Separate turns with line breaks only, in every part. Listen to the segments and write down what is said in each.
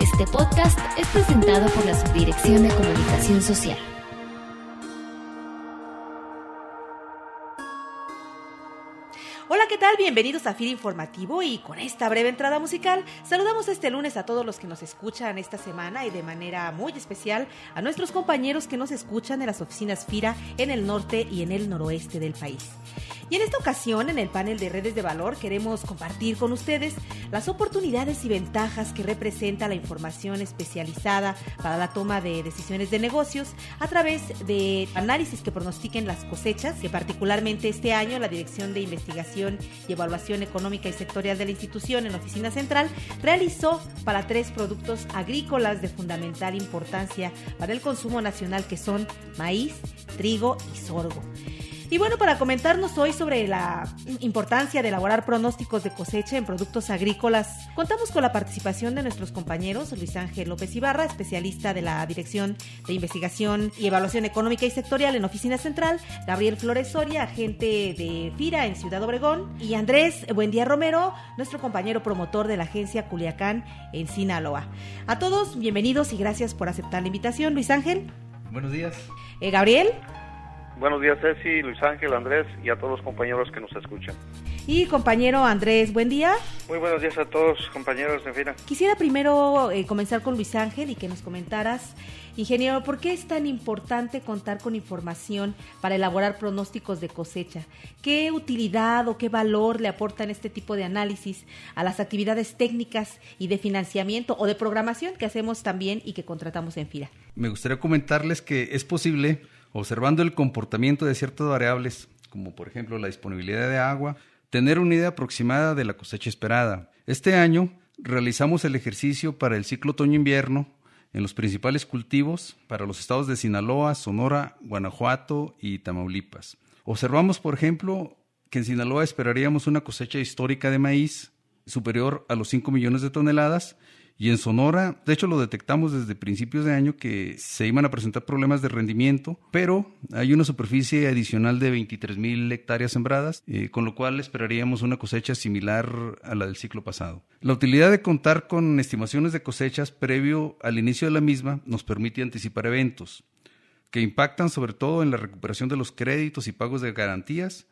Este podcast es presentado por la Subdirección de Comunicación Social.
Hola, ¿qué tal? Bienvenidos a FIR Informativo y con esta breve entrada musical saludamos este lunes a todos los que nos escuchan esta semana y de manera muy especial a nuestros compañeros que nos escuchan en las oficinas FIRA en el norte y en el noroeste del país. Y en esta ocasión, en el panel de redes de valor, queremos compartir con ustedes las oportunidades y ventajas que representa la información especializada para la toma de decisiones de negocios a través de análisis que pronostiquen las cosechas, que particularmente este año la Dirección de Investigación y Evaluación Económica y Sectorial de la institución en Oficina Central realizó para tres productos agrícolas de fundamental importancia para el consumo nacional que son maíz, trigo y sorgo. Y bueno, para comentarnos hoy sobre la importancia de elaborar pronósticos de cosecha en productos agrícolas, contamos con la participación de nuestros compañeros Luis Ángel López Ibarra, especialista de la Dirección de Investigación y Evaluación Económica y Sectorial en Oficina Central, Gabriel Flores Soria, agente de FIRA en Ciudad Obregón, y Andrés Buendía Romero, nuestro compañero promotor de la agencia Culiacán en Sinaloa. A todos, bienvenidos y gracias por aceptar la invitación. Luis Ángel.
Buenos días.
Eh, Gabriel.
Buenos días, Ceci, Luis Ángel, Andrés y a todos los compañeros que nos escuchan.
Y compañero Andrés, buen día.
Muy buenos días a todos, compañeros de FIRA.
Quisiera primero eh, comenzar con Luis Ángel y que nos comentaras, ingeniero, ¿por qué es tan importante contar con información para elaborar pronósticos de cosecha? ¿Qué utilidad o qué valor le aportan este tipo de análisis a las actividades técnicas y de financiamiento o de programación que hacemos también y que contratamos en FIRA?
Me gustaría comentarles que es posible observando el comportamiento de ciertas variables, como por ejemplo la disponibilidad de agua, tener una idea aproximada de la cosecha esperada. Este año realizamos el ejercicio para el ciclo otoño-invierno en los principales cultivos para los estados de Sinaloa, Sonora, Guanajuato y Tamaulipas. Observamos, por ejemplo, que en Sinaloa esperaríamos una cosecha histórica de maíz superior a los 5 millones de toneladas y en Sonora, de hecho lo detectamos desde principios de año que se iban a presentar problemas de rendimiento, pero hay una superficie adicional de 23 mil hectáreas sembradas, eh, con lo cual esperaríamos una cosecha similar a la del ciclo pasado. La utilidad de contar con estimaciones de cosechas previo al inicio de la misma nos permite anticipar eventos que impactan sobre todo en la recuperación de los créditos y pagos de garantías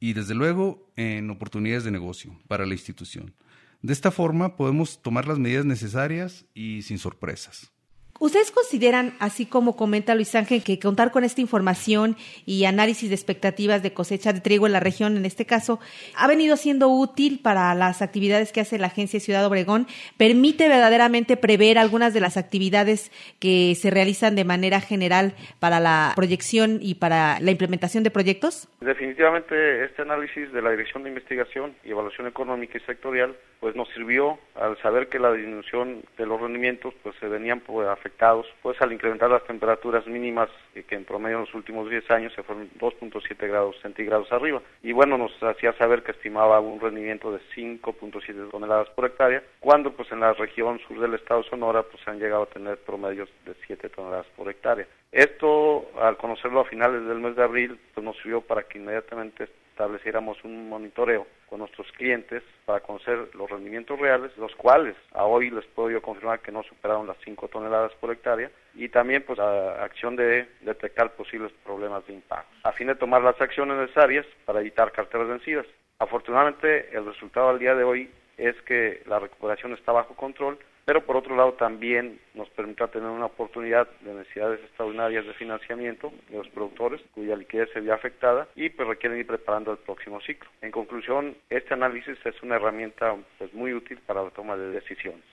y desde luego en oportunidades de negocio para la institución. De esta forma podemos tomar las medidas necesarias y sin sorpresas.
¿Ustedes consideran, así como comenta Luis Ángel, que contar con esta información y análisis de expectativas de cosecha de trigo en la región, en este caso, ha venido siendo útil para las actividades que hace la Agencia Ciudad Obregón? ¿Permite verdaderamente prever algunas de las actividades que se realizan de manera general para la proyección y para la implementación de proyectos?
Definitivamente este análisis de la Dirección de Investigación y Evaluación Económica y Sectorial pues nos sirvió al saber que la disminución de los rendimientos pues se venían pues, afectados pues al incrementar las temperaturas mínimas que en promedio en los últimos 10 años se fueron 2.7 grados centígrados arriba y bueno nos hacía saber que estimaba un rendimiento de 5.7 toneladas por hectárea cuando pues en la región sur del estado Sonora pues se han llegado a tener promedios de 7 toneladas por hectárea. Esto al conocerlo a finales del mes de abril pues nos sirvió para que inmediatamente estableciéramos un monitoreo con nuestros clientes para conocer los rendimientos reales, los cuales a hoy les puedo yo confirmar que no superaron las 5 toneladas por hectárea, y también pues la acción de detectar posibles problemas de impacto, a fin de tomar las acciones necesarias para evitar carteras vencidas. Afortunadamente el resultado al día de hoy es que la recuperación está bajo control, pero por otro lado también nos permite tener una oportunidad de necesidades extraordinarias de financiamiento de los productores cuya liquidez se vio afectada y pues requieren ir preparando el próximo ciclo. En conclusión, este análisis es una herramienta pues muy útil para la toma de decisiones.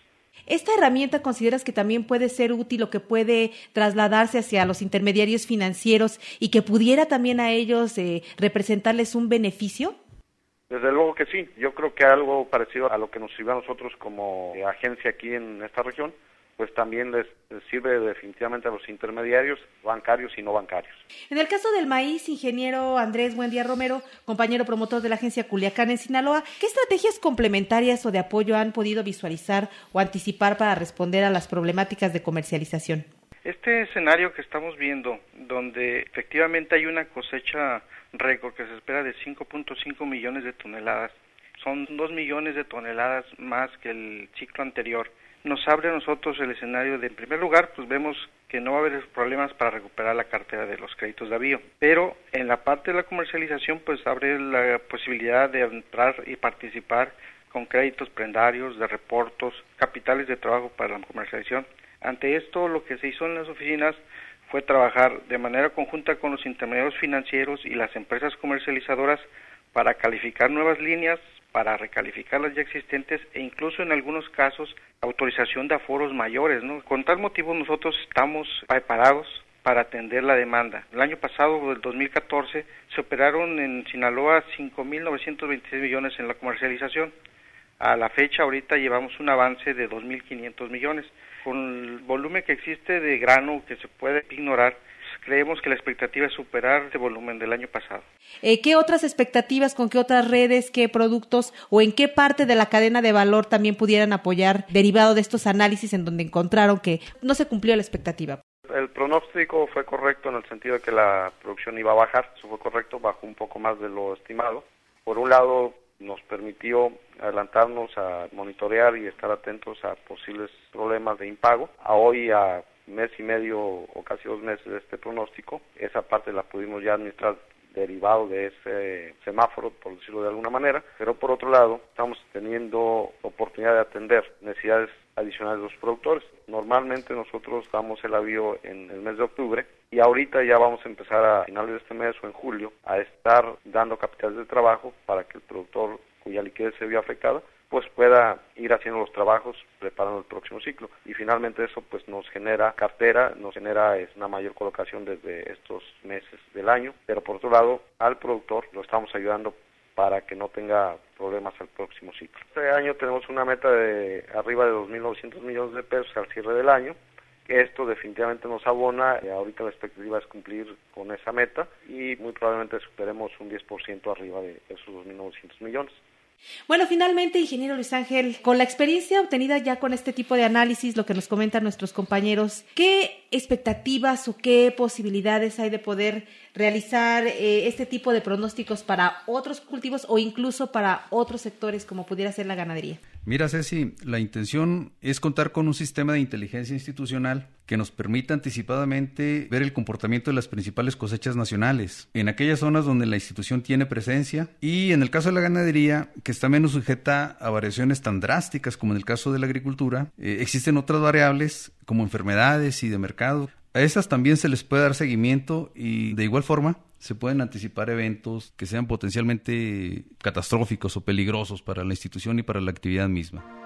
¿Esta herramienta consideras que también puede ser útil o que puede trasladarse hacia los intermediarios financieros y que pudiera también a ellos eh, representarles un beneficio?
Desde luego que sí, yo creo que algo parecido a lo que nos sirve a nosotros como agencia aquí en esta región, pues también les, sirve definitivamente a los intermediarios bancarios y no bancarios.
En el caso del maíz, ingeniero Andrés Buendía Romero, compañero promotor de la agencia Culiacán en Sinaloa, ¿qué estrategias complementarias o de apoyo han podido visualizar o anticipar para responder a las problemáticas de comercialización?
Este escenario que estamos viendo, donde efectivamente hay una cosecha récord que se espera de 5.5 millones de toneladas, son dos millones de toneladas más que el ciclo anterior. Nos abre a nosotros el escenario de, en primer lugar, pues vemos que no va a haber problemas para recuperar la cartera de los créditos de avío. Pero en la parte de la comercialización, pues abre la posibilidad de entrar y participar con créditos prendarios, de reportos, capitales de trabajo para la comercialización. Ante esto, lo que se hizo en las oficinas fue trabajar de manera conjunta con los intermediarios financieros y las empresas comercializadoras para calificar nuevas líneas, para recalificar las ya existentes e incluso en algunos casos autorización de aforos mayores. ¿no? Con tal motivo nosotros estamos preparados para atender la demanda. El año pasado, del 2014, se operaron en Sinaloa 5.926 millones en la comercialización. A la fecha, ahorita llevamos un avance de 2.500 millones. Con el volumen que existe de grano que se puede ignorar, creemos que la expectativa es superar este volumen del año pasado.
Eh, ¿Qué otras expectativas, con qué otras redes, qué productos o en qué parte de la cadena de valor también pudieran apoyar derivado de estos análisis en donde encontraron que no se cumplió la expectativa?
El pronóstico fue correcto en el sentido de que la producción iba a bajar, eso fue correcto, bajó un poco más de lo estimado. Por un lado, nos permitió adelantarnos a monitorear y estar atentos a posibles problemas de impago. A hoy, a mes y medio o casi dos meses de este pronóstico. Esa parte la pudimos ya administrar derivado de ese semáforo, por decirlo de alguna manera, pero por otro lado estamos teniendo oportunidad de atender necesidades adicionales de los productores. Normalmente nosotros damos el avío en el mes de octubre y ahorita ya vamos a empezar a finales de este mes o en julio a estar dando capitales de trabajo para que el productor cuya liquidez se vio afectada pues pueda ir haciendo los trabajos preparando el próximo ciclo y finalmente eso pues nos genera cartera, nos genera es una mayor colocación desde estos meses del año, pero por otro lado al productor lo estamos ayudando para que no tenga problemas al próximo ciclo. Este año tenemos una meta de arriba de 2.900 millones de pesos al cierre del año. Esto definitivamente nos abona, ahorita la expectativa es cumplir con esa meta y muy probablemente superemos un 10% arriba de esos 2.900 millones.
Bueno, finalmente, ingeniero Luis Ángel, con la experiencia obtenida ya con este tipo de análisis, lo que nos comentan nuestros compañeros, ¿qué expectativas o qué posibilidades hay de poder realizar eh, este tipo de pronósticos para otros cultivos o incluso para otros sectores como pudiera ser la ganadería?
Mira, Ceci, la intención es contar con un sistema de inteligencia institucional que nos permita anticipadamente ver el comportamiento de las principales cosechas nacionales en aquellas zonas donde la institución tiene presencia y en el caso de la ganadería, que está menos sujeta a variaciones tan drásticas como en el caso de la agricultura, eh, existen otras variables como enfermedades y de mercado. A esas también se les puede dar seguimiento y de igual forma se pueden anticipar eventos que sean potencialmente catastróficos o peligrosos para la institución y para la actividad misma.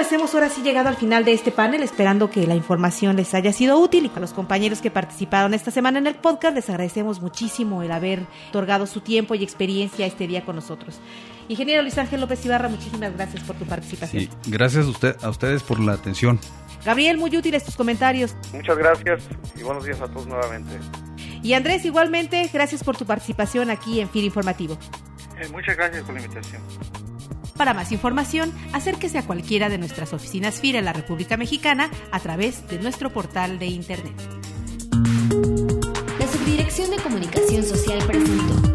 Pues hemos ahora sí llegado al final de este panel, esperando que la información les haya sido útil y a los compañeros que participaron esta semana en el podcast les agradecemos muchísimo el haber otorgado su tiempo y experiencia este día con nosotros. Ingeniero Luis Ángel López Ibarra, muchísimas gracias por tu participación.
Sí, gracias a, usted, a ustedes por la atención.
Gabriel, muy útiles tus comentarios.
Muchas gracias y buenos días a todos nuevamente.
Y Andrés, igualmente, gracias por tu participación aquí en FIR Informativo.
Eh, muchas gracias por la invitación.
Para más información, acérquese a cualquiera de nuestras oficinas FIR en la República Mexicana a través de nuestro portal de Internet.
La Subdirección de Comunicación Social presentó